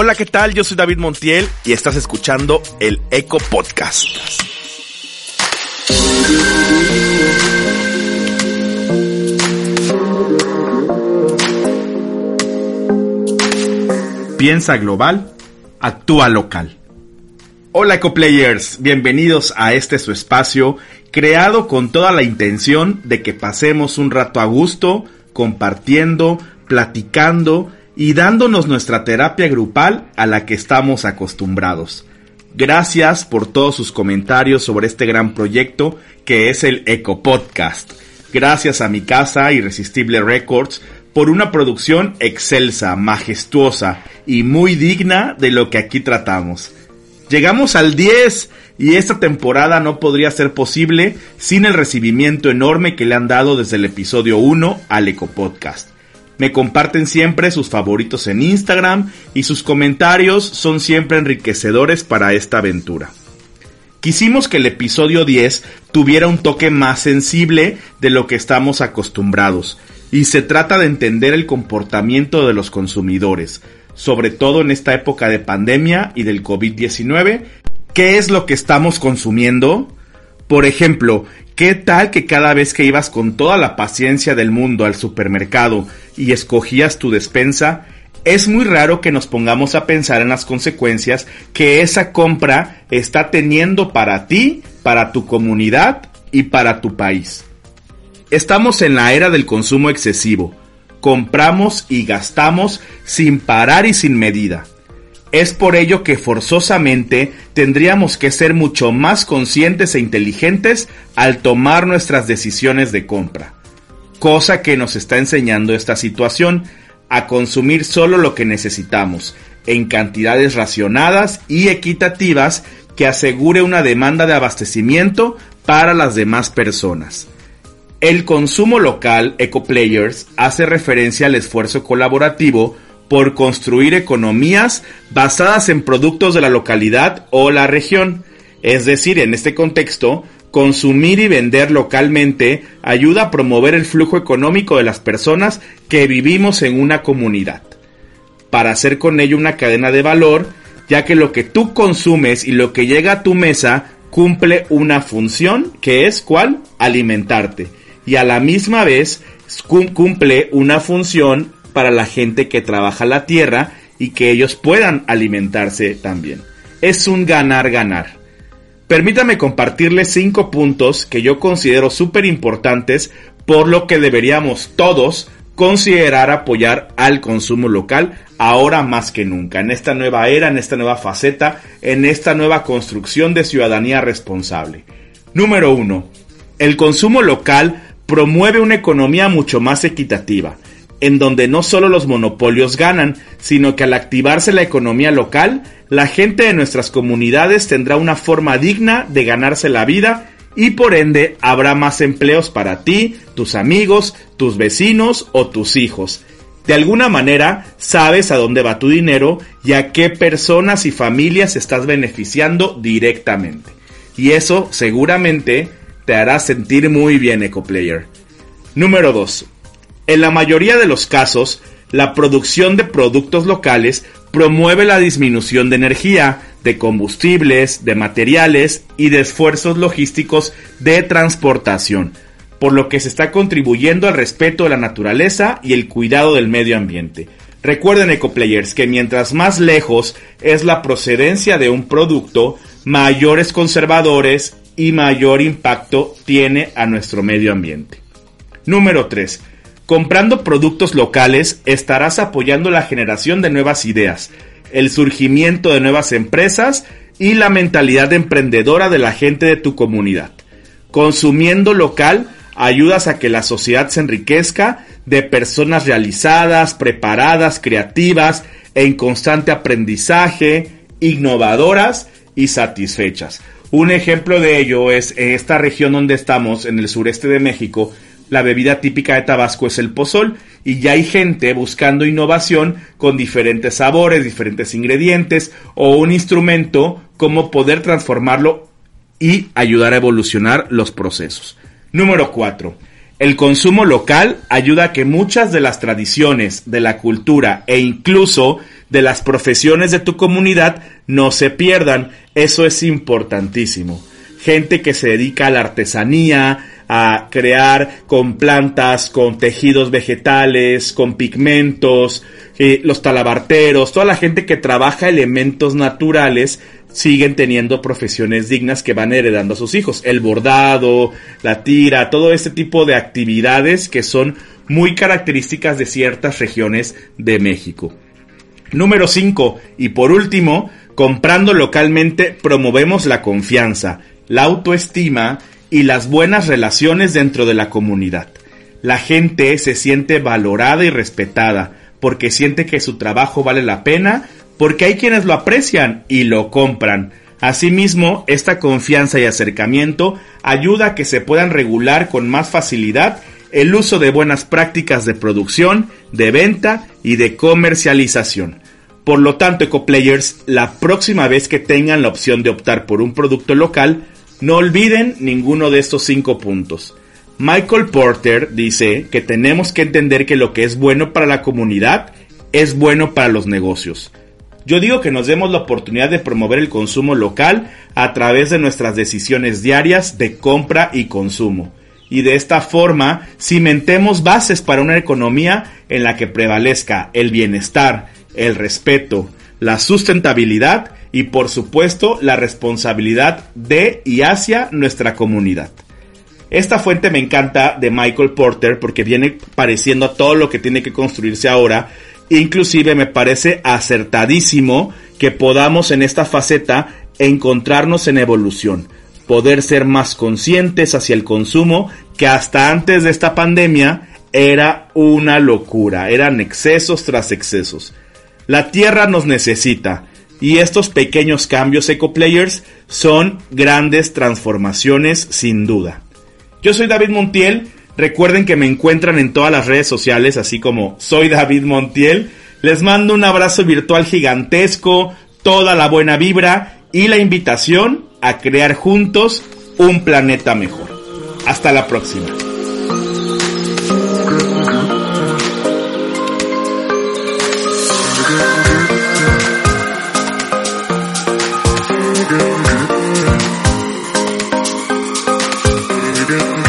Hola, ¿qué tal? Yo soy David Montiel y estás escuchando el Eco Podcast. Piensa global, actúa local. Hola EcoPlayers, bienvenidos a este su espacio creado con toda la intención de que pasemos un rato a gusto, compartiendo, platicando y dándonos nuestra terapia grupal a la que estamos acostumbrados. Gracias por todos sus comentarios sobre este gran proyecto que es el Eco Podcast. Gracias a mi casa Irresistible Records por una producción excelsa, majestuosa y muy digna de lo que aquí tratamos. Llegamos al 10 y esta temporada no podría ser posible sin el recibimiento enorme que le han dado desde el episodio 1 al Eco Podcast. Me comparten siempre sus favoritos en Instagram y sus comentarios son siempre enriquecedores para esta aventura. Quisimos que el episodio 10 tuviera un toque más sensible de lo que estamos acostumbrados, y se trata de entender el comportamiento de los consumidores, sobre todo en esta época de pandemia y del COVID-19. ¿Qué es lo que estamos consumiendo? Por ejemplo, ¿qué tal que cada vez que ibas con toda la paciencia del mundo al supermercado y escogías tu despensa, es muy raro que nos pongamos a pensar en las consecuencias que esa compra está teniendo para ti, para tu comunidad y para tu país. Estamos en la era del consumo excesivo. Compramos y gastamos sin parar y sin medida. Es por ello que forzosamente tendríamos que ser mucho más conscientes e inteligentes al tomar nuestras decisiones de compra. Cosa que nos está enseñando esta situación, a consumir solo lo que necesitamos, en cantidades racionadas y equitativas que asegure una demanda de abastecimiento para las demás personas. El consumo local EcoPlayers hace referencia al esfuerzo colaborativo por construir economías basadas en productos de la localidad o la región. Es decir, en este contexto, consumir y vender localmente ayuda a promover el flujo económico de las personas que vivimos en una comunidad. Para hacer con ello una cadena de valor, ya que lo que tú consumes y lo que llega a tu mesa cumple una función que es cuál? Alimentarte. Y a la misma vez cumple una función para la gente que trabaja la tierra y que ellos puedan alimentarse también. Es un ganar-ganar. Permítame compartirles cinco puntos que yo considero súper importantes por lo que deberíamos todos considerar apoyar al consumo local ahora más que nunca, en esta nueva era, en esta nueva faceta, en esta nueva construcción de ciudadanía responsable. Número uno, El consumo local promueve una economía mucho más equitativa en donde no solo los monopolios ganan, sino que al activarse la economía local, la gente de nuestras comunidades tendrá una forma digna de ganarse la vida y por ende habrá más empleos para ti, tus amigos, tus vecinos o tus hijos. De alguna manera sabes a dónde va tu dinero y a qué personas y familias estás beneficiando directamente. Y eso seguramente te hará sentir muy bien, EcoPlayer. Número 2 en la mayoría de los casos, la producción de productos locales promueve la disminución de energía, de combustibles, de materiales y de esfuerzos logísticos de transportación, por lo que se está contribuyendo al respeto de la naturaleza y el cuidado del medio ambiente. Recuerden EcoPlayers que mientras más lejos es la procedencia de un producto, mayores conservadores y mayor impacto tiene a nuestro medio ambiente. Número 3 Comprando productos locales estarás apoyando la generación de nuevas ideas, el surgimiento de nuevas empresas y la mentalidad emprendedora de la gente de tu comunidad. Consumiendo local ayudas a que la sociedad se enriquezca de personas realizadas, preparadas, creativas, en constante aprendizaje, innovadoras y satisfechas. Un ejemplo de ello es esta región donde estamos, en el sureste de México, la bebida típica de Tabasco es el pozol y ya hay gente buscando innovación con diferentes sabores, diferentes ingredientes o un instrumento como poder transformarlo y ayudar a evolucionar los procesos. Número 4. El consumo local ayuda a que muchas de las tradiciones de la cultura e incluso de las profesiones de tu comunidad no se pierdan. Eso es importantísimo. Gente que se dedica a la artesanía, a crear con plantas, con tejidos vegetales, con pigmentos, eh, los talabarteros, toda la gente que trabaja elementos naturales siguen teniendo profesiones dignas que van heredando a sus hijos. El bordado, la tira, todo este tipo de actividades que son muy características de ciertas regiones de México. Número 5. Y por último, comprando localmente promovemos la confianza, la autoestima y las buenas relaciones dentro de la comunidad. La gente se siente valorada y respetada porque siente que su trabajo vale la pena, porque hay quienes lo aprecian y lo compran. Asimismo, esta confianza y acercamiento ayuda a que se puedan regular con más facilidad el uso de buenas prácticas de producción, de venta y de comercialización. Por lo tanto, EcoPlayers, la próxima vez que tengan la opción de optar por un producto local, no olviden ninguno de estos cinco puntos. Michael Porter dice que tenemos que entender que lo que es bueno para la comunidad es bueno para los negocios. Yo digo que nos demos la oportunidad de promover el consumo local a través de nuestras decisiones diarias de compra y consumo. Y de esta forma cimentemos bases para una economía en la que prevalezca el bienestar, el respeto, la sustentabilidad y por supuesto la responsabilidad de y hacia nuestra comunidad. Esta fuente me encanta de Michael Porter porque viene pareciendo a todo lo que tiene que construirse ahora. Inclusive me parece acertadísimo que podamos en esta faceta encontrarnos en evolución, poder ser más conscientes hacia el consumo que hasta antes de esta pandemia era una locura, eran excesos tras excesos. La Tierra nos necesita y estos pequeños cambios EcoPlayers son grandes transformaciones sin duda. Yo soy David Montiel, recuerden que me encuentran en todas las redes sociales así como soy David Montiel. Les mando un abrazo virtual gigantesco, toda la buena vibra y la invitación a crear juntos un planeta mejor. Hasta la próxima. again.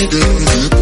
Mm-hmm.